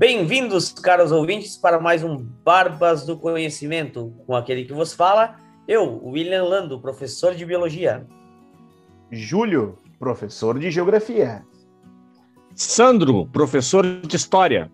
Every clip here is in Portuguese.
Bem-vindos, caros ouvintes, para mais um Barbas do Conhecimento, com aquele que vos fala, eu, William Lando, professor de Biologia. Júlio, professor de Geografia. Sandro, professor de História.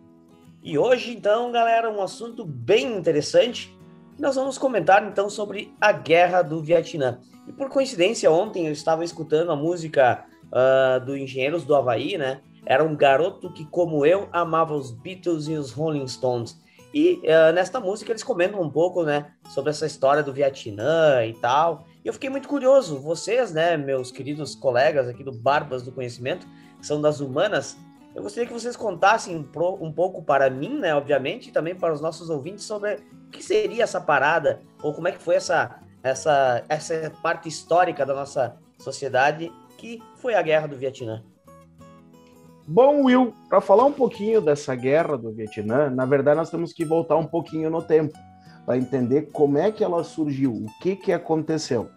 E hoje, então, galera, um assunto bem interessante. Nós vamos comentar, então, sobre a Guerra do Vietnã. E por coincidência, ontem eu estava escutando a música uh, do Engenheiros do Havaí, né? Era um garoto que, como eu, amava os Beatles e os Rolling Stones. E uh, nesta música eles comentam um pouco, né, sobre essa história do Vietnã e tal. E eu fiquei muito curioso. Vocês, né, meus queridos colegas aqui do Barbas do Conhecimento, que são das humanas, eu gostaria que vocês contassem um, pouco para mim, né, obviamente, e também para os nossos ouvintes sobre o que seria essa parada ou como é que foi essa essa essa parte histórica da nossa sociedade que foi a Guerra do Vietnã. Bom, Will, para falar um pouquinho dessa guerra do Vietnã, na verdade nós temos que voltar um pouquinho no tempo para entender como é que ela surgiu, o que que aconteceu.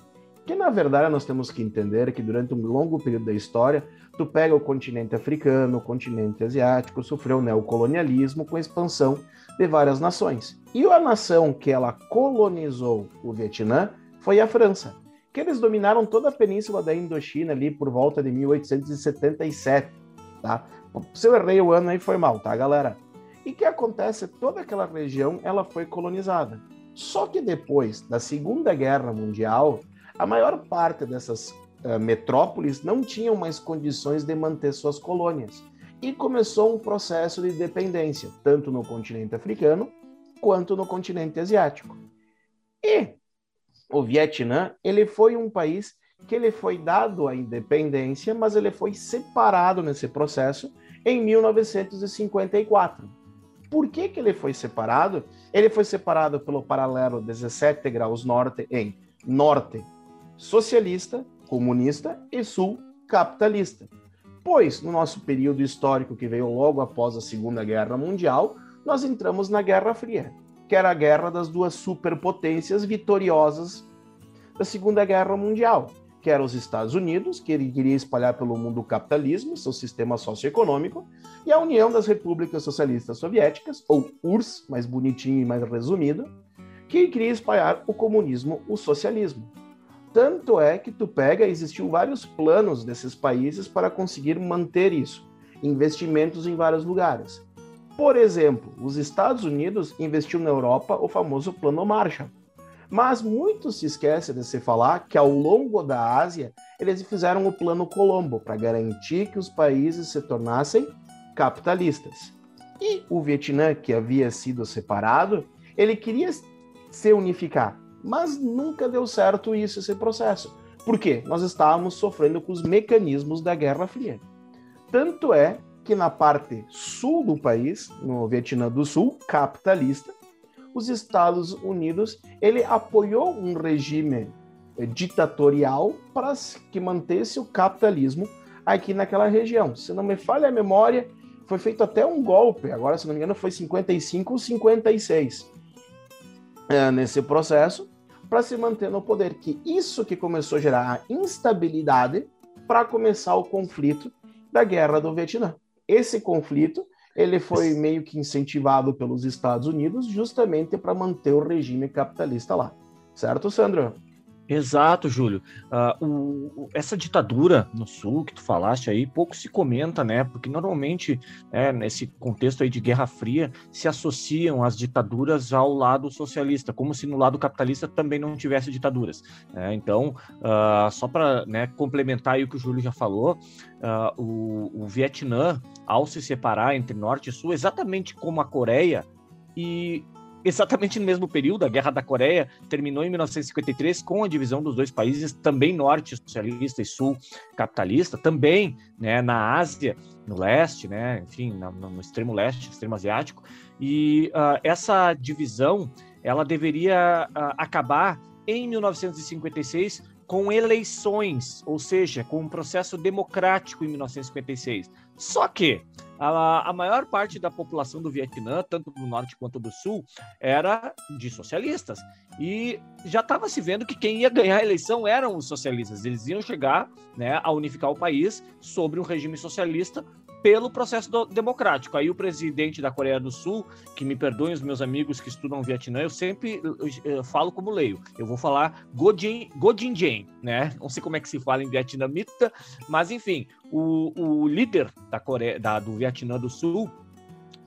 Que na verdade nós temos que entender que durante um longo período da história, tu pega o continente africano, o continente asiático, sofreu neocolonialismo com a expansão de várias nações. E a nação que ela colonizou o Vietnã foi a França, que eles dominaram toda a península da Indochina ali por volta de 1877 tá? Se eu errei o ano aí foi mal, tá, galera? E que acontece? Toda aquela região ela foi colonizada. Só que depois da Segunda Guerra Mundial, a maior parte dessas uh, metrópoles não tinham mais condições de manter suas colônias. E começou um processo de dependência, tanto no continente africano quanto no continente asiático. E o Vietnã, ele foi um país que ele foi dado a independência, mas ele foi separado nesse processo em 1954. Por que, que ele foi separado? Ele foi separado pelo paralelo 17 graus norte em norte socialista, comunista e sul capitalista. Pois, no nosso período histórico que veio logo após a Segunda Guerra Mundial, nós entramos na Guerra Fria, que era a guerra das duas superpotências vitoriosas da Segunda Guerra Mundial, que eram os Estados Unidos, que ele queria espalhar pelo mundo o capitalismo, seu sistema socioeconômico, e a União das Repúblicas Socialistas Soviéticas, ou URSS, mais bonitinho e mais resumido, que queria espalhar o comunismo, o socialismo. Tanto é que tu pega, existiu vários planos desses países para conseguir manter isso, investimentos em vários lugares. Por exemplo, os Estados Unidos investiu na Europa o famoso Plano Marshall, mas muito se esquece de se falar que ao longo da Ásia eles fizeram o Plano Colombo para garantir que os países se tornassem capitalistas. E o Vietnã, que havia sido separado, ele queria se unificar, mas nunca deu certo isso esse processo. Por quê? Nós estávamos sofrendo com os mecanismos da Guerra Fria. Tanto é que na parte sul do país, no Vietnã do Sul, capitalista, os Estados Unidos ele apoiou um regime eh, ditatorial para que mantesse o capitalismo aqui naquela região. Se não me falha a memória, foi feito até um golpe, agora se não me engano foi 55 ou 56 é, nesse processo, para se manter no poder. Que isso que começou a gerar a instabilidade para começar o conflito da Guerra do Vietnã. Esse conflito ele foi meio que incentivado pelos Estados Unidos justamente para manter o regime capitalista lá. Certo, Sandro? Exato, Júlio. Uh, o, essa ditadura no Sul que tu falaste aí, pouco se comenta, né? Porque normalmente, né, nesse contexto aí de Guerra Fria, se associam as ditaduras ao lado socialista, como se no lado capitalista também não tivesse ditaduras. Né? Então, uh, só para né, complementar aí o que o Júlio já falou, uh, o, o Vietnã, ao se separar entre Norte e Sul, exatamente como a Coreia, e exatamente no mesmo período, a Guerra da Coreia terminou em 1953 com a divisão dos dois países, também norte socialista e sul capitalista, também né, na Ásia, no leste, né, enfim, no, extremo leste, extremo asiático, e uh, essa divisão ela deveria uh, acabar em 1956 com eleições, ou seja, com um processo democrático em 1956. Só que a, a maior parte da população do Vietnã, tanto do norte quanto do sul, era de socialistas. E já estava se vendo que quem ia ganhar a eleição eram os socialistas. Eles iam chegar né, a unificar o país sobre um regime socialista pelo processo do, democrático. Aí o presidente da Coreia do Sul, que me perdoem os meus amigos que estudam Vietnã, eu sempre eu, eu falo como leio. Eu vou falar Godin, Godin Jen, né? Não sei como é que se fala em vietnamita, mas enfim, o, o líder da Coreia, da, do Vietnã do Sul,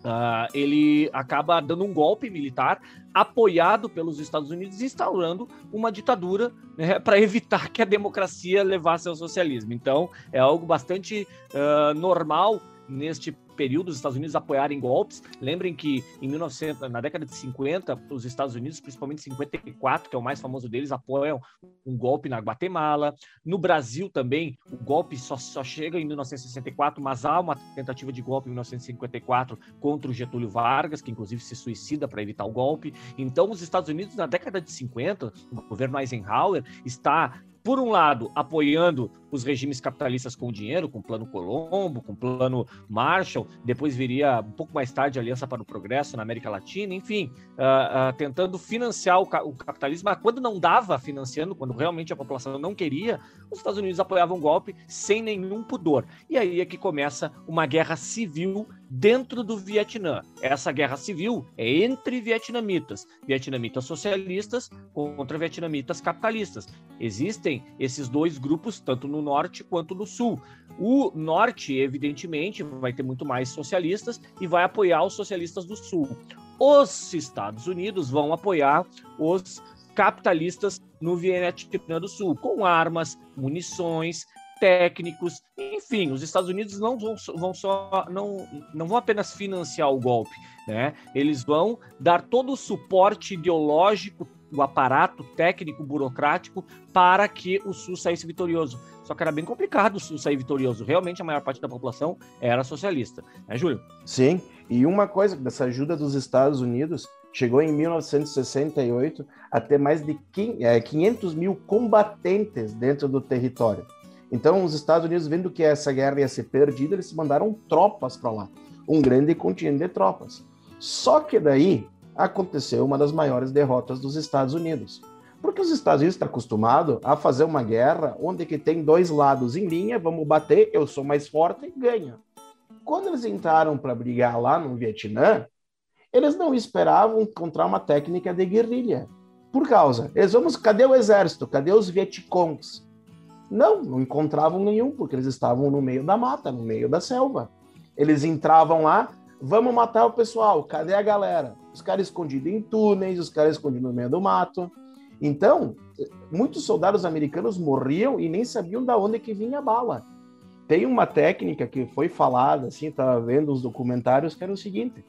Uh, ele acaba dando um golpe militar apoiado pelos Estados Unidos, instaurando uma ditadura né, para evitar que a democracia levasse ao socialismo. Então, é algo bastante uh, normal neste período os Estados Unidos apoiarem golpes. Lembrem que em 1900, na década de 50, os Estados Unidos, principalmente 54, que é o mais famoso deles, apoiam um golpe na Guatemala. No Brasil também, o golpe só, só chega em 1964, mas há uma tentativa de golpe em 1954 contra o Getúlio Vargas, que inclusive se suicida para evitar o golpe. Então, os Estados Unidos, na década de 50, o governo Eisenhower está por um lado, apoiando os regimes capitalistas com dinheiro, com o Plano Colombo, com o Plano Marshall, depois viria um pouco mais tarde a Aliança para o Progresso na América Latina, enfim, uh, uh, tentando financiar o, ca o, capitalismo, mas quando não dava financiando, quando realmente a população não queria, os Estados Unidos apoiavam o golpe sem nenhum pudor. E aí é que começa uma guerra civil dentro do Vietnã. Essa guerra civil é entre vietnamitas, vietnamitas socialistas contra vietnamitas capitalistas. Existem esses dois grupos, tanto no norte quanto no sul. O norte, evidentemente, vai ter muito mais socialistas e vai apoiar os socialistas do sul. Os Estados Unidos vão apoiar os capitalistas no Vietnã do Sul, com armas, munições, técnicos, enfim, os Estados Unidos não vão, vão só não, não vão apenas financiar o golpe, né? Eles vão dar todo o suporte ideológico, o aparato técnico, burocrático para que o Sul saísse vitorioso. Só que era bem complicado o Sul sair vitorioso. Realmente a maior parte da população era socialista, né, Júlio? Sim. E uma coisa dessa ajuda dos Estados Unidos chegou em 1968 a ter mais de 500 é, mil combatentes dentro do território. Então, os Estados Unidos, vendo que essa guerra ia ser perdida, eles mandaram tropas para lá, um grande contingente de tropas. Só que daí aconteceu uma das maiores derrotas dos Estados Unidos. Porque os Estados Unidos estão acostumados a fazer uma guerra onde que tem dois lados em linha, vamos bater, eu sou mais forte e ganha. Quando eles entraram para brigar lá no Vietnã, eles não esperavam encontrar uma técnica de guerrilha. Por causa, eles vamos, cadê o exército? Cadê os Vietcongs? Não, não encontravam nenhum, porque eles estavam no meio da mata, no meio da selva. Eles entravam lá, vamos matar o pessoal, cadê a galera? Os caras escondidos em túneis, os caras escondidos no meio do mato. Então, muitos soldados americanos morriam e nem sabiam da onde que vinha a bala. Tem uma técnica que foi falada, assim, estava vendo os documentários, que era o seguinte: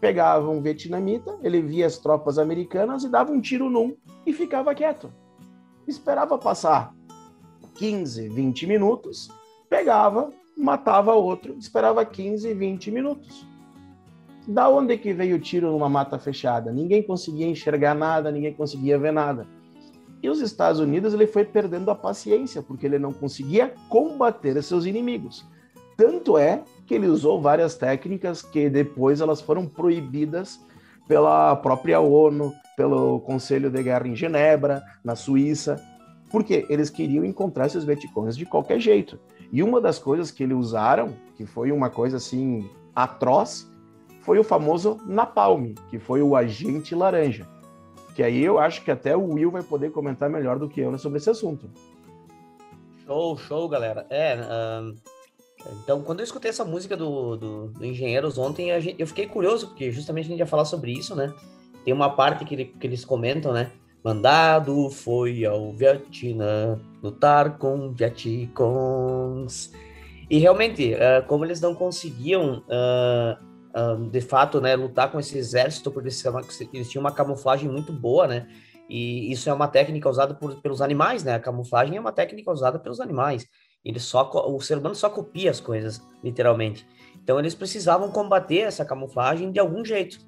pegava um vietnamita, ele via as tropas americanas e dava um tiro num e ficava quieto. Esperava passar 15, 20 minutos, pegava, matava outro, esperava 15, 20 minutos. Da onde que veio o tiro numa mata fechada? Ninguém conseguia enxergar nada, ninguém conseguia ver nada. E os Estados Unidos ele foi perdendo a paciência, porque ele não conseguia combater seus inimigos. Tanto é que ele usou várias técnicas que depois elas foram proibidas pela própria ONU, pelo Conselho de Guerra em Genebra, na Suíça, porque eles queriam encontrar esses Vietcongs de qualquer jeito. E uma das coisas que eles usaram, que foi uma coisa assim atroz, foi o famoso napalm, que foi o agente laranja. Que aí eu acho que até o Will vai poder comentar melhor do que eu sobre esse assunto. Show, show, galera. É, um, então, quando eu escutei essa música do, do, do Engenheiros ontem, gente, eu fiquei curioso, porque justamente a gente ia falar sobre isso, né? Tem uma parte que, que eles comentam, né? Mandado foi ao Vietnã lutar com Vietcongs. E realmente, uh, como eles não conseguiam, uh, de fato, né, lutar com esse exército, porque eles, tinham uma camuflagem muito boa, né? E isso é uma técnica usada por, pelos animais, né? A camuflagem é uma técnica usada pelos animais. Ele só, o ser humano só copia as coisas, literalmente. Então eles precisavam combater essa camuflagem de algum jeito.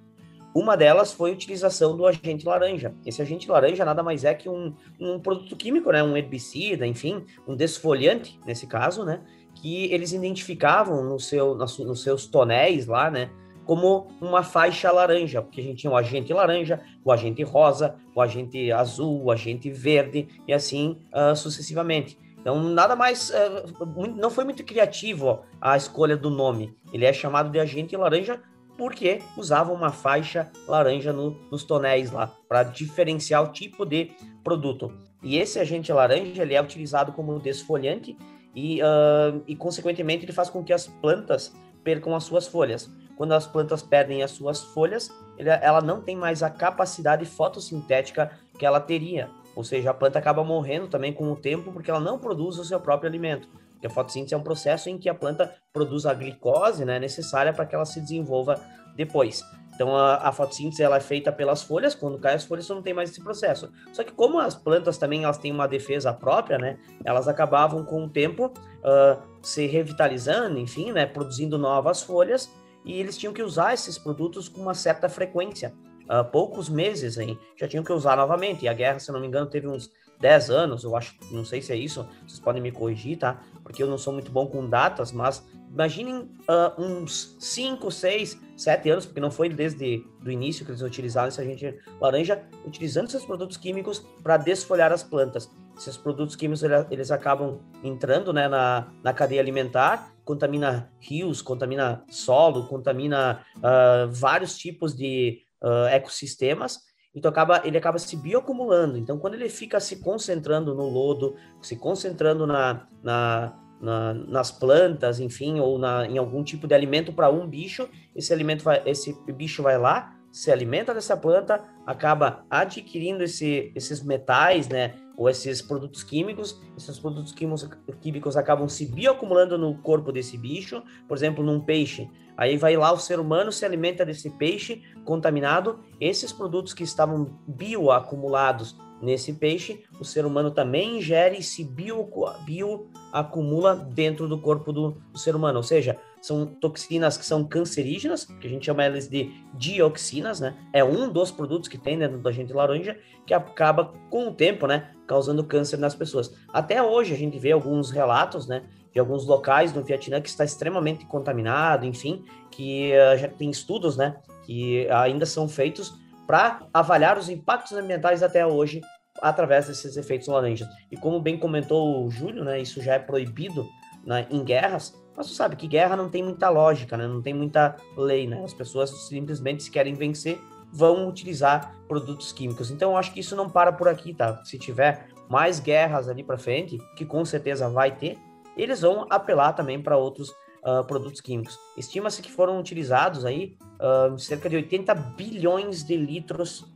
Uma delas foi a utilização do agente laranja. Esse agente laranja nada mais é que um, um produto químico, né? Um herbicida, enfim, um desfoliante, nesse caso, né? que eles identificavam no seu, nos seus tonéis lá, né? Como uma faixa laranja, porque a gente tinha o agente laranja, o agente rosa, o agente azul, o agente verde e assim uh, sucessivamente. Então, nada mais. Uh, não foi muito criativo a escolha do nome. Ele é chamado de agente laranja porque usava uma faixa laranja no, nos tonéis lá, para diferenciar o tipo de produto. E esse agente laranja ele é utilizado como desfolhante e, uh, e, consequentemente, ele faz com que as plantas percam as suas folhas. Quando as plantas perdem as suas folhas, ele, ela não tem mais a capacidade fotossintética que ela teria. Ou seja, a planta acaba morrendo também com o tempo porque ela não produz o seu próprio alimento. Porque a fotossíntese é um processo em que a planta produz a glicose né, necessária para que ela se desenvolva depois. Então a, a, fotossíntese ela é feita pelas folhas, quando cai as folhas você não tem mais esse processo. Só que como as plantas também elas têm uma defesa própria, né? Elas acabavam com o tempo uh, se revitalizando, enfim, né? Produzindo novas folhas e eles tinham que usar esses produtos com uma certa frequência. Uh, poucos meses aí já tinham que usar novamente. E a guerra, se não me engano, teve uns 10 anos, eu acho, não sei se é isso, vocês podem me corrigir, tá? Porque eu não sou muito bom com datas, mas imaginem uh, uns 5, 6, 7 anos, porque não foi desde o início que eles utilizaram esse agente laranja, utilizando esses produtos químicos para desfolhar as plantas. Esses produtos químicos eles acabam entrando né, na, na cadeia alimentar, contamina rios, contamina solo, contamina uh, vários tipos de uh, ecossistemas, então acaba, ele acaba se bioacumulando. Então, quando ele fica se concentrando no lodo, se concentrando na, na, na nas plantas, enfim, ou na, em algum tipo de alimento para um bicho, esse alimento vai, esse bicho vai lá, se alimenta dessa planta, acaba adquirindo esse, esses metais, né? Ou esses produtos químicos, esses produtos químicos, químicos acabam se bioacumulando no corpo desse bicho, por exemplo, num peixe. Aí vai lá, o ser humano se alimenta desse peixe contaminado. Esses produtos que estavam bioacumulados nesse peixe, o ser humano também ingere e se bioacumula bio dentro do corpo do, do, ser humano. Ou seja, são toxinas que são cancerígenas, que a gente chama elas de dioxinas, né? É um dos produtos que tem dentro da gente laranja que acaba com o tempo, né, causando câncer nas pessoas. Até hoje a gente vê alguns relatos, né, de alguns locais no Vietnã que está extremamente contaminado, enfim, que uh, já tem estudos, né, que ainda são feitos para avaliar os impactos ambientais até hoje através desses efeitos laranjas. E como bem comentou o Júlio, né, isso já é proibido né, em guerras, mas tu sabe que guerra não tem muita lógica, né, não tem muita lei, né, as pessoas simplesmente se querem vencer vão utilizar produtos químicos. Então eu acho que isso não para por aqui, tá? Se tiver mais guerras ali para frente, que com certeza vai ter, eles vão apelar também para outros uh, produtos químicos. Estima-se que foram utilizados aí uh, cerca de 80 bilhões de litros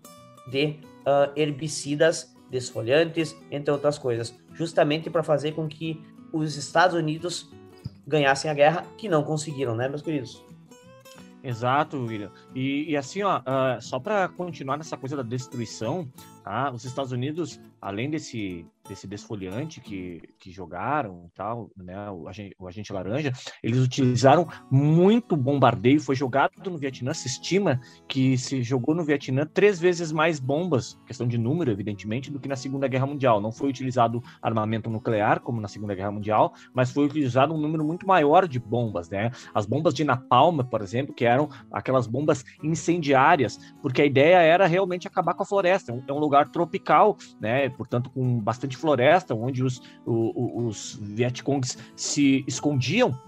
de uh, herbicidas desfoliantes, entre outras coisas, justamente para fazer com que os Estados Unidos ganhassem a guerra, que não conseguiram, né, meus queridos? Exato, William. E, e assim, ó, uh, só para continuar nessa coisa da destruição, tá? os Estados Unidos, além desse desse desfoliante que, que jogaram tal, né, o agente, o agente laranja, eles utilizaram muito bombardeio, foi jogado no Vietnã, se estima que se jogou no Vietnã três vezes mais bombas, questão de número, evidentemente, do que na Segunda Guerra Mundial. Não foi utilizado armamento nuclear, como na Segunda Guerra Mundial, mas foi utilizado um número muito maior de bombas, né? As bombas de napalm, por exemplo, que eram aquelas bombas incendiárias, porque a ideia era realmente acabar com a floresta. É um é tropical, né? Portanto, com bastante floresta, onde os, os, os Vietcongs se escondiam,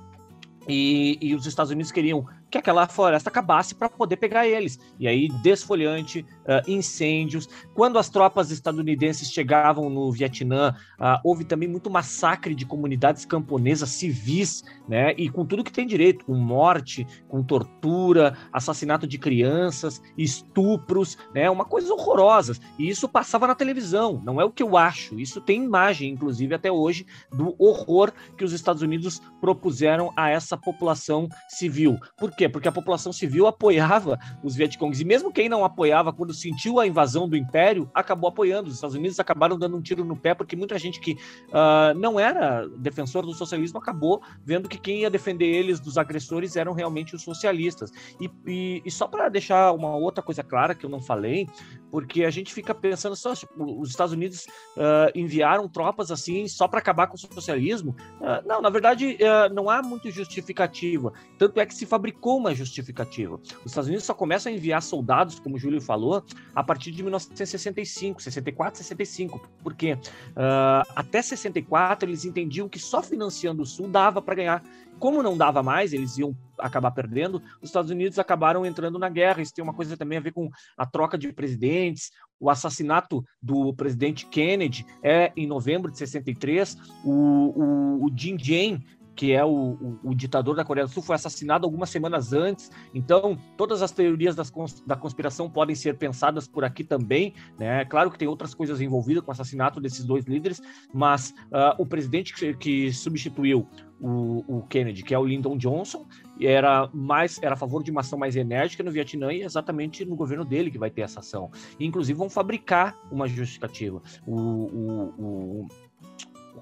e, e, os Estados Unidos queriam que aquela floresta acabasse para poder pegar eles. E aí, desfolhante, uh, incêndios. Quando as tropas estadunidenses chegavam no Vietnã, uh, houve também muito massacre de comunidades camponesas civis, né? E com tudo que tem direito, com morte, com tortura, assassinato de crianças, estupros, né? Uma coisa horrorosa. E isso passava na televisão, não é o que eu acho. Isso tem imagem, inclusive, até hoje, do horror que os Estados Unidos propuseram a essa população civil. Por quê? Porque a população civil apoiava os Vietcongs. E mesmo quem não apoiava, quando sentiu a invasão do Império, acabou apoiando. Os Estados Unidos acabaram dando um tiro no pé, porque muita gente que uh, não era defensor do socialismo acabou vendo que quem ia defender eles dos agressores eram realmente os socialistas. E, e, e só para deixar uma outra coisa clara que eu não falei, porque a gente fica pensando só, tipo, os Estados Unidos uh, enviaram tropas assim só para acabar com o socialismo. Uh, não, na verdade, não há muito justificativa. Tanto é que se fabricou uma justificativa. Os Estados Unidos só começam a enviar soldados, como o Júlio falou, a partir de 1965, 64, 65. Porque uh, até 64 eles entendiam que só financiando o Sul dava para ganhar. Como não dava mais, eles iam acabar perdendo, os Estados Unidos acabaram entrando na guerra. Isso tem uma coisa também a ver com a troca de presidentes. O assassinato do presidente Kennedy é em novembro de 63. O, o, o Jin que é o, o, o, ditador da Coreia do Sul, foi assassinado algumas semanas antes. Então, todas as teorias das, da conspiração podem ser pensadas por aqui também. Né? Claro que tem outras coisas envolvidas com o assassinato desses dois líderes, mas uh, o presidente que, que substituiu o, o, Kennedy, que é o Lyndon Johnson, era mais era a favor de uma ação mais enérgica no Vietnã e é exatamente no governo dele que vai ter essa ação. E, inclusive, vão fabricar uma justificativa. o, o,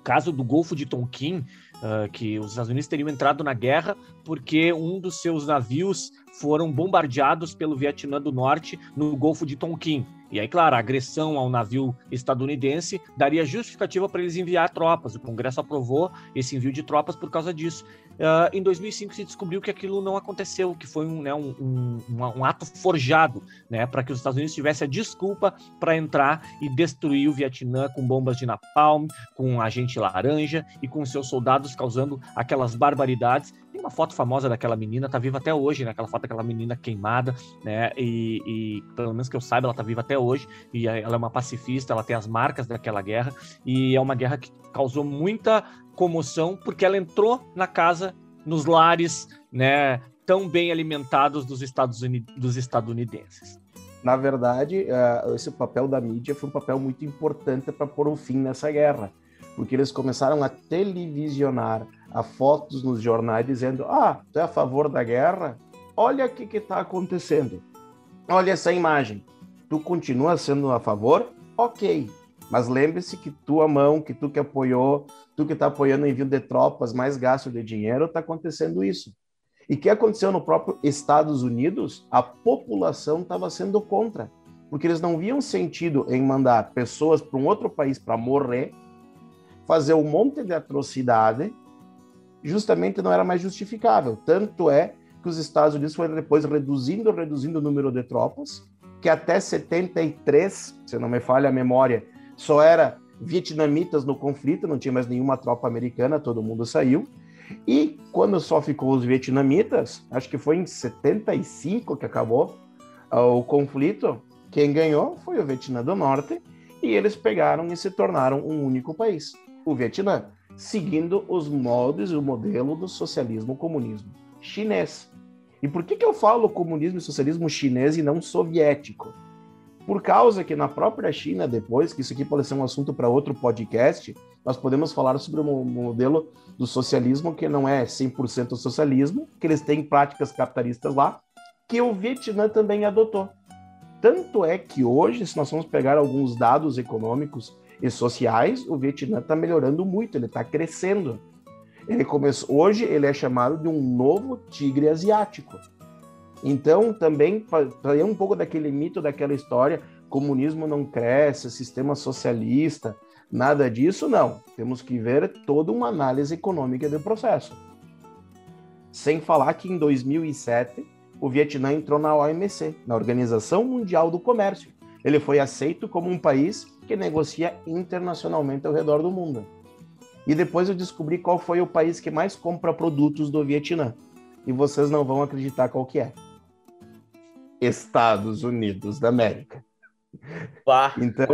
caso do Golfo de Tonkin, uh, que os Estados Unidos teriam entrado na guerra porque um dos seus navios foram bombardeados pelo Vietnã do Norte no Golfo de Tonkin. E aí, claro, a agressão ao navio estadunidense daria justificativa para eles enviar tropas. O Congresso aprovou esse envio de tropas por causa disso. Uh, em 2005 se descobriu que aquilo não aconteceu, que foi um, né, um, um, um ato forjado, né, para que os Estados Unidos tivessem a desculpa para entrar e destruir o Vietnã com bombas de napalm, com agente laranja e com seus soldados causando aquelas barbaridades tem uma foto famosa daquela menina, tá viva até hoje, né? Aquela foto daquela menina queimada, né? E, e, pelo menos que eu saiba, ela tá viva até hoje. E ela é uma pacifista, ela tem as marcas daquela guerra. E é uma guerra que causou muita comoção, porque ela entrou na casa, nos lares, né? Tão bem alimentados dos, Estados Unidos, dos estadunidenses. Na verdade, uh, esse papel da mídia foi um papel muito importante para pôr um fim nessa guerra, porque eles começaram a televisionar a fotos nos jornais dizendo: Ah, tu é a favor da guerra? Olha o que está acontecendo. Olha essa imagem. Tu continua sendo a favor? Ok. Mas lembre-se que tua mão, que tu que apoiou, tu que está apoiando o envio de tropas, mais gasto de dinheiro, está acontecendo isso. E que aconteceu no próprio Estados Unidos? A população estava sendo contra, porque eles não viam sentido em mandar pessoas para um outro país para morrer, fazer um monte de atrocidade justamente não era mais justificável. Tanto é que os Estados Unidos foram depois reduzindo, reduzindo o número de tropas, que até 73, se não me falha a memória, só era vietnamitas no conflito, não tinha mais nenhuma tropa americana, todo mundo saiu. E quando só ficou os vietnamitas, acho que foi em 75 que acabou uh, o conflito, quem ganhou foi o Vietnã do Norte, e eles pegaram e se tornaram um único país, o Vietnã seguindo os moldes e o modelo do socialismo comunismo chinês. E por que, que eu falo comunismo e socialismo chinês e não soviético? Por causa que na própria China, depois, que isso aqui pode ser um assunto para outro podcast, nós podemos falar sobre o modelo do socialismo que não é 100% socialismo, que eles têm práticas capitalistas lá, que o Vietnã também adotou. Tanto é que hoje, se nós vamos pegar alguns dados econômicos e sociais, o Vietnã está melhorando muito, ele está crescendo. Ele começou, hoje ele é chamado de um novo tigre asiático. Então, também, para um pouco daquele mito, daquela história, comunismo não cresce, sistema socialista, nada disso, não. Temos que ver toda uma análise econômica do processo. Sem falar que em 2007, o Vietnã entrou na OMC, na Organização Mundial do Comércio. Ele foi aceito como um país que negocia internacionalmente ao redor do mundo. E depois eu descobri qual foi o país que mais compra produtos do Vietnã. E vocês não vão acreditar qual que é. Estados Unidos da América. Pá. Então,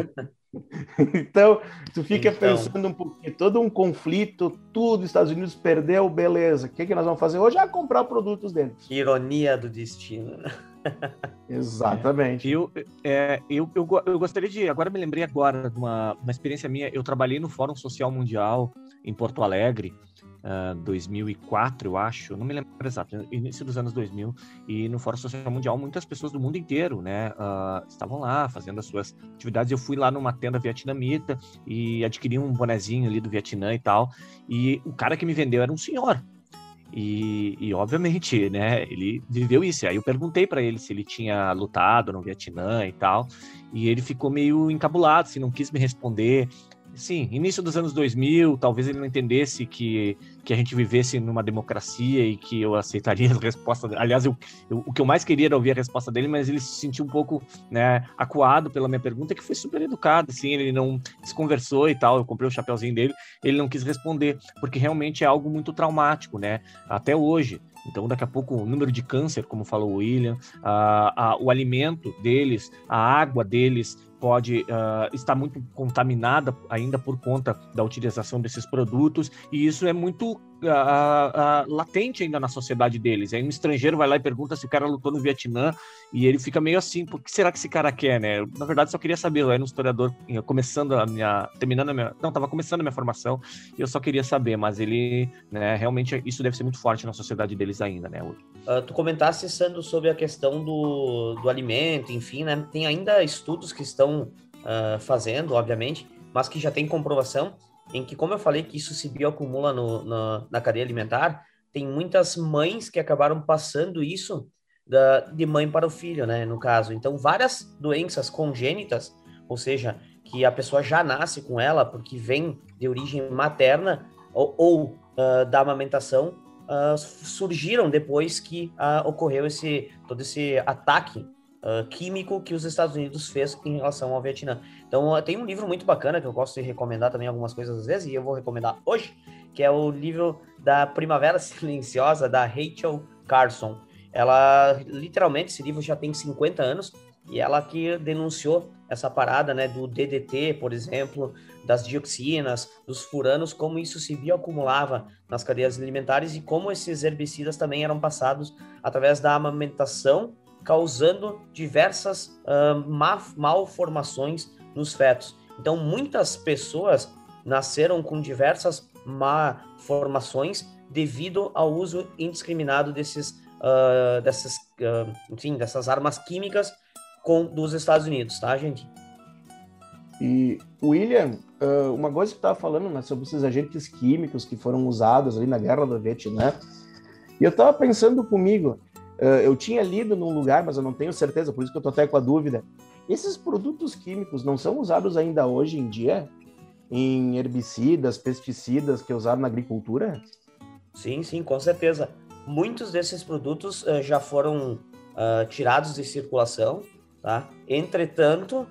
então, tu fica então. pensando um pouquinho, todo um conflito, tudo, Estados Unidos perdeu, beleza. O que, que nós vamos fazer hoje? É comprar produtos deles. Ironia do destino. Exatamente. Eu, é, eu, eu, eu, gostaria de. Agora me lembrei agora de uma, uma experiência minha. Eu trabalhei no Fórum Social Mundial em Porto Alegre. Uh, 2004, eu acho, não me lembro exato, início dos anos 2000, e no Fórum Social Mundial muitas pessoas do mundo inteiro, né, uh, estavam lá fazendo as suas atividades. Eu fui lá numa tenda vietnamita e adquiri um bonezinho ali do Vietnã e tal, e o cara que me vendeu era um senhor, e, e, obviamente, né, ele viveu isso. Aí eu perguntei para ele se ele tinha lutado no Vietnã e tal, e ele ficou meio encabulado, assim, não quis me responder. Sim, início dos anos 2000, talvez ele não entendesse que, que a gente vivesse numa democracia e que eu aceitaria a resposta. Aliás, eu, eu, o que eu mais queria era ouvir a resposta dele, mas ele se sentiu um pouco né, acuado pela minha pergunta, que foi super educado, assim, ele não desconversou e tal. Eu comprei o chapeuzinho dele, ele não quis responder, porque realmente é algo muito traumático, né? Até hoje. Então, daqui a pouco, o número de câncer, como falou o William, a, a, o alimento deles, a água deles, pode uh, estar muito contaminada ainda por conta da utilização desses produtos, e isso é muito uh, uh, latente ainda na sociedade deles. Aí um estrangeiro vai lá e pergunta se o cara lutou no Vietnã, e ele fica meio assim, por que será que esse cara quer, né? Na verdade, só queria saber, eu era um historiador começando a minha, terminando a minha, não, estava começando a minha formação, e eu só queria saber, mas ele, né, realmente, isso deve ser muito forte na sociedade deles ainda, né? tu comentaste, Sandro, sobre a questão do, do alimento, enfim, né? Tem ainda estudos que estão estão uh, fazendo, obviamente, mas que já tem comprovação em que, como eu falei, que isso se bioacumula no, no, na cadeia alimentar, tem muitas mães que acabaram passando isso da, de mãe para o filho, né, no caso. Então, várias doenças congênitas, ou seja, que a pessoa já nasce com ela porque vem de origem materna ou, ou uh, da amamentação, uh, surgiram depois que uh, ocorreu esse todo esse ataque uh, químico que os Estados Unidos fez em relação ao Vietnã. Então, uh, tem um livro muito bacana que eu gosto de recomendar também algumas coisas às vezes, e eu vou recomendar hoje, que é o livro da Primavera Silenciosa, da Rachel Carson. Ela, literalmente, esse livro já tem 50 anos, e ela que denunciou essa parada, né, do DDT, por exemplo, das dioxinas, dos furanos, como isso se bioacumulava nas cadeias alimentares e como esses herbicidas também eram passados através da amamentação causando diversas uh, malformações nos fetos. Então, muitas pessoas nasceram com diversas malformações devido ao uso indiscriminado desses, uh, dessas, uh, enfim, dessas armas químicas com, dos Estados Unidos, tá, gente? E, William, uma coisa que estava falando né, sobre esses agentes químicos que foram usados ali na guerra do Vietnã, e eu estava pensando comigo, eu tinha lido num lugar, mas eu não tenho certeza, por isso que eu estou até com a dúvida. Esses produtos químicos não são usados ainda hoje em dia em herbicidas, pesticidas que é usado na agricultura? Sim, sim, com certeza. Muitos desses produtos uh, já foram uh, tirados de circulação, tá? Entretanto,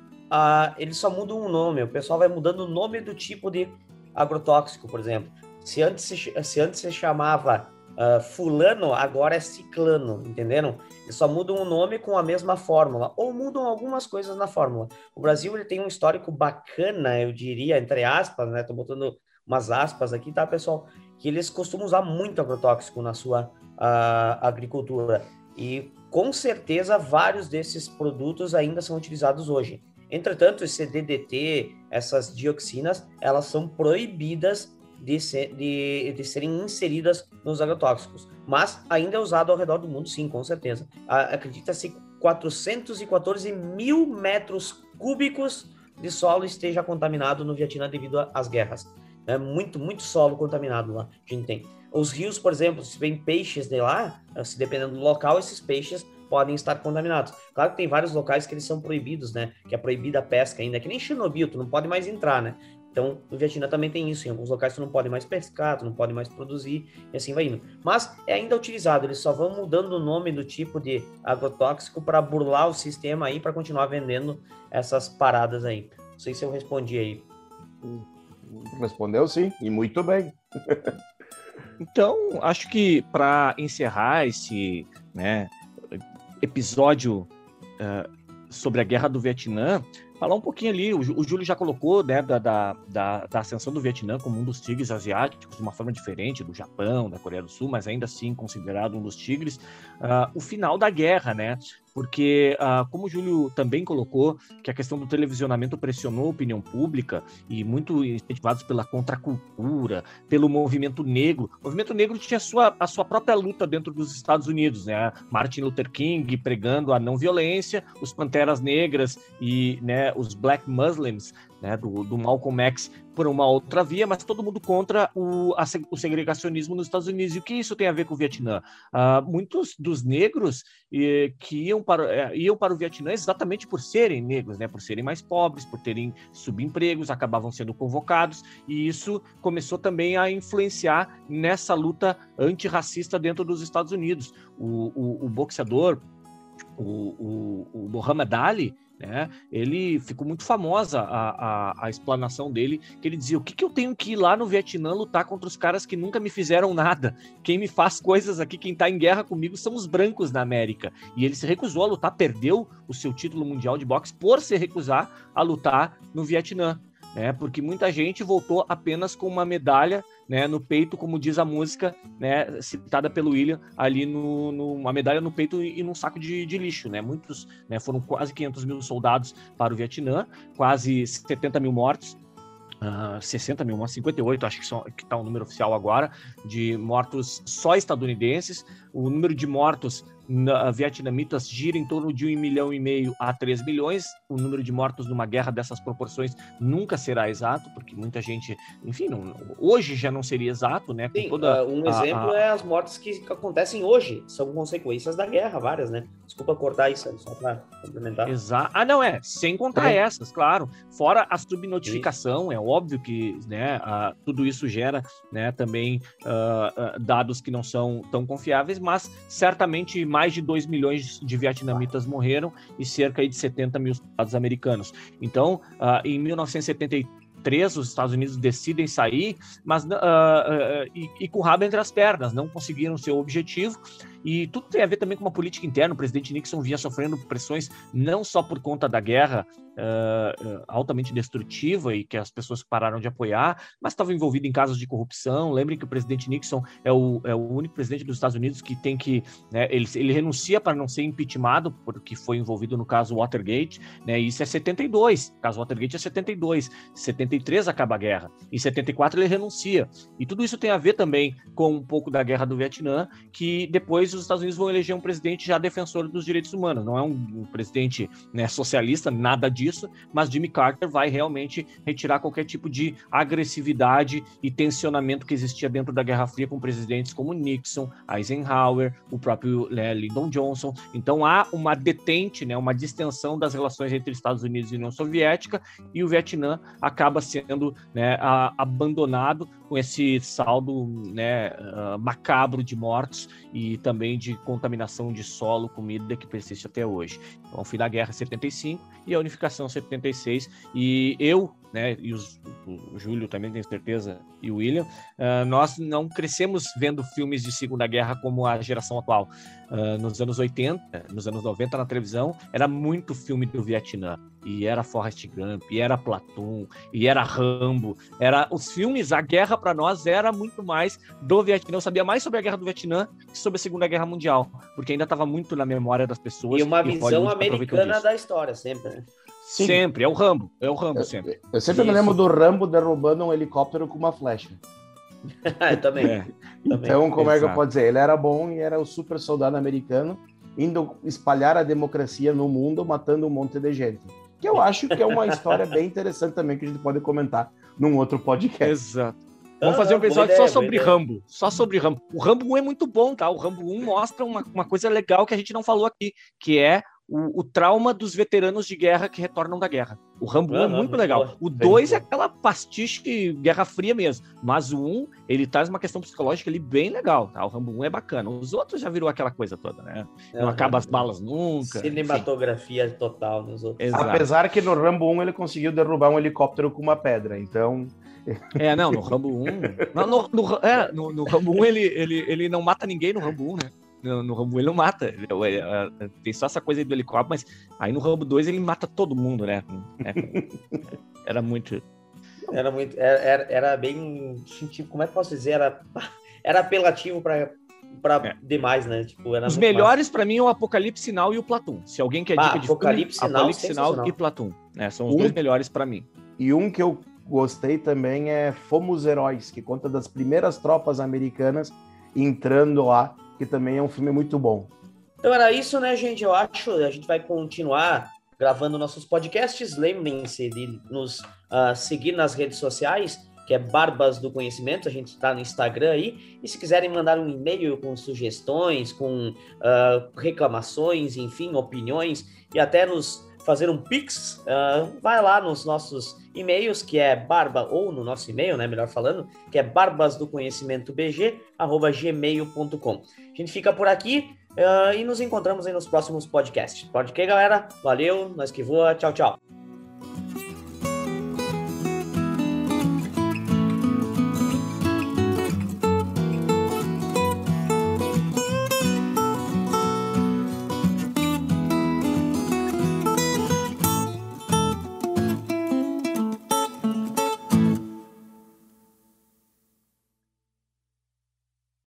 eles só mudam o nome. O pessoal vai mudando o nome do tipo de agrotóxico, por exemplo. Se antes se, se, antes se chamava uh, fulano agora é ciclano, entenderam? Eles só mudam o nome com a mesma fórmula, ou mudam algumas coisas na fórmula. O Brasil ele tem um histórico bacana, eu diria, entre aspas, né? Tô botando umas aspas aqui, tá, pessoal? Que eles costumam usar muito agrotóxico na sua uh, agricultura. E com certeza vários desses produtos ainda são utilizados hoje. Entretanto, esse DDT, essas dioxinas, elas são proibidas de, ser, de, de serem inseridas nos agrotóxicos. Mas ainda é usado ao redor do mundo, sim, com certeza. Acredita-se 414 mil metros cúbicos de solo esteja contaminado no Vietnã devido às guerras. É muito, muito solo contaminado lá, a gente tem. Os rios, por exemplo, se vem peixes de lá, se dependendo do local, esses peixes podem estar contaminados. Claro que tem vários locais que eles são proibidos, né? Que é proibida a pesca ainda, que nem Chernobyl, tu não pode mais entrar, né? Então, no Vietnã também tem isso. Em alguns locais tu não pode mais pescar, tu não pode mais produzir, e assim vai indo. Mas é ainda utilizado, eles só vão mudando o nome do tipo de agrotóxico para burlar o sistema aí, para continuar vendendo essas paradas aí. Não sei se eu respondi aí. Respondeu sim, e muito bem. então, acho que para encerrar esse né, episódio uh, sobre a guerra do Vietnã, falar um pouquinho ali, o, o Júlio já colocou, né, da, da, da, da, ascensão do Vietnã como um dos tigres asiáticos, de uma forma diferente do Japão, da Coreia do Sul, mas ainda assim considerado um dos tigres. Uh, o final da guerra, né? Porque, uh, como o Júlio também colocou, que a questão do televisionamento pressionou a opinião pública e muito incentivados pela contracultura, pelo movimento negro. O movimento negro tinha a sua, a sua própria luta dentro dos Estados Unidos, né? Martin Luther King pregando a não violência, os Panteras Negras e né, os Black Muslims né, do, do Malcolm X por uma outra via, mas todo mundo contra o, a, o segregacionismo nos Estados Unidos. E o que isso tem a ver com o Vietnã? Uh, muitos dos negros eh, que iam para, eh, iam para o Vietnã exatamente por serem negros, né, por serem mais pobres, por terem subempregos, acabavam sendo convocados, e isso começou também a influenciar nessa luta antirracista dentro dos Estados Unidos. O, o, o boxeador, o, o, o Muhammad Ali, né? Ele ficou muito famosa a, a, a, explanação dele, que ele dizia: o que, que eu tenho que ir lá no Vietnã lutar contra os caras que nunca me fizeram nada? Quem me faz coisas aqui, quem está em guerra comigo, são os brancos na América. E ele se recusou a lutar, perdeu o seu título mundial de boxe por se recusar a lutar no Vietnã. Né? Porque muita gente voltou apenas com uma medalha né, no peito, como diz a música, né, citada pelo William, ali no, no uma medalha no peito e, num saco de, de, lixo, né, muitos, né, foram quase 500 mil soldados para o Vietnã, quase 70 mil mortos, Uh, 60 mil, umas 58, acho que está o número oficial agora, de mortos só estadunidenses. O número de mortos na, vietnamitas gira em torno de 1 milhão e meio a 3 milhões. O número de mortos numa guerra dessas proporções nunca será exato, porque muita gente, enfim, não, hoje já não seria exato, né? Sim, toda, uh, um a, exemplo a... é as mortes que acontecem hoje, são consequências da guerra, várias, né? Desculpa cortar isso, só para complementar. Exato. Ah, não, é, sem contar é. essas, claro. Fora a subnotificação, é óbvio que né, uh, tudo isso gera né, também uh, dados que não são tão confiáveis, mas certamente mais de 2 milhões de vietnamitas morreram e cerca de 70 mil soldados americanos. Então, uh, em 1973, os Estados Unidos decidem sair, mas uh, uh, e, e, com o rabo entre as pernas, não conseguiram seu objetivo. E tudo tem a ver também com uma política interna. O presidente Nixon vinha sofrendo pressões não só por conta da guerra uh, altamente destrutiva e que as pessoas pararam de apoiar, mas estava envolvido em casos de corrupção. Lembrem que o presidente Nixon é o, é o único presidente dos Estados Unidos que tem que. Né, ele, ele renuncia para não ser impeachmentado, porque foi envolvido no caso Watergate, né, isso é 72. O caso Watergate é 72. 73 acaba a guerra. Em 74 ele renuncia. E tudo isso tem a ver também com um pouco da guerra do Vietnã, que depois os Estados Unidos vão eleger um presidente já defensor dos direitos humanos. Não é um, um presidente né, socialista, nada disso mas Jimmy Carter vai realmente retirar qualquer tipo de agressividade e tensionamento que existia dentro da Guerra Fria com presidentes como Nixon, Eisenhower, o próprio né, Lyndon Johnson. Então há uma detente, né, uma distensão das relações entre Estados Unidos e União Soviética e o Vietnã acaba sendo né, a, abandonado com esse saldo né, uh, macabro de mortos e também de contaminação de solo, comida que persiste até hoje. Então, o fim da guerra 75 e a unificação 76 e eu né, e os, o Júlio também tem certeza, e o William, uh, nós não crescemos vendo filmes de Segunda Guerra como a geração atual. Uh, nos anos 80, nos anos 90 na televisão, era muito filme do Vietnã. E era Forrest Gump, e era Platoon, e era Rambo. Era os filmes, a guerra para nós era muito mais do Vietnã. Eu sabia mais sobre a guerra do Vietnã que sobre a Segunda Guerra Mundial, porque ainda estava muito na memória das pessoas. E uma e visão americana da história, sempre. Né? Sim. Sempre, é o Rambo. É o Rambo eu, sempre. Eu sempre Isso. me lembro do Rambo derrubando um helicóptero com uma flecha. eu também. É. Então, como Exato. é que eu posso dizer? Ele era bom e era o super soldado americano, indo espalhar a democracia no mundo, matando um monte de gente. Que eu acho que é uma história bem interessante também, que a gente pode comentar num outro podcast. Exato. Vamos fazer um episódio ideia, só sobre Rambo. Só sobre Rambo. O Rambo 1 é muito bom, tá? O Rambo 1 mostra uma, uma coisa legal que a gente não falou aqui, que é o, o, trauma dos veteranos de guerra que retornam da guerra. O Rambo uhum, 1 é muito legal. O 2 é aquela pastiche Guerra Fria mesmo. Mas o 1, ele traz uma questão psicológica ali bem legal. Tá? O Rambo 1 é bacana. Os outros já virou aquela coisa toda, né? Não uhum. acaba as balas nunca. Cinematografia enfim. total nos outros. Exato. Apesar que no Rambo 1 ele conseguiu derrubar um helicóptero com uma pedra. Então. É, não, no Rambo 1. no, no, no, é, no, no Rambo 1 ele, ele, ele não mata ninguém no Rambo 1, né? No, no Rambo ele não mata. Ele, é, tem só essa coisa aí do helicóptero, mas aí no Rambo 2 ele mata todo mundo, né? É, era muito. Era muito. Era, era bem. Como é que posso dizer? Era, era apelativo para para é. demais, né? Tipo, Os melhores para mim é o Apocalipse Sinal e o Platum. Se alguém quer ah, dica de Apocalipse, filme, Sinal, Apocalipse Sinal e Platum. né? são os um, dois melhores para mim. E um que eu gostei também é Fomos Heróis, que conta das primeiras tropas americanas entrando lá, que também é um filme muito bom. Então era isso, né, gente? Eu acho. A gente vai continuar gravando nossos podcasts. Lembrem-se de nos uh, seguir nas redes sociais que é Barbas do Conhecimento, a gente está no Instagram aí, e se quiserem mandar um e-mail com sugestões, com uh, reclamações, enfim, opiniões, e até nos fazer um pix, uh, vai lá nos nossos e-mails, que é barba, ou no nosso e-mail, né, melhor falando, que é barbasdoconhecimentobg.gmail.com. A gente fica por aqui uh, e nos encontramos aí nos próximos podcasts. Pode que, galera? Valeu, nós que voa, tchau, tchau.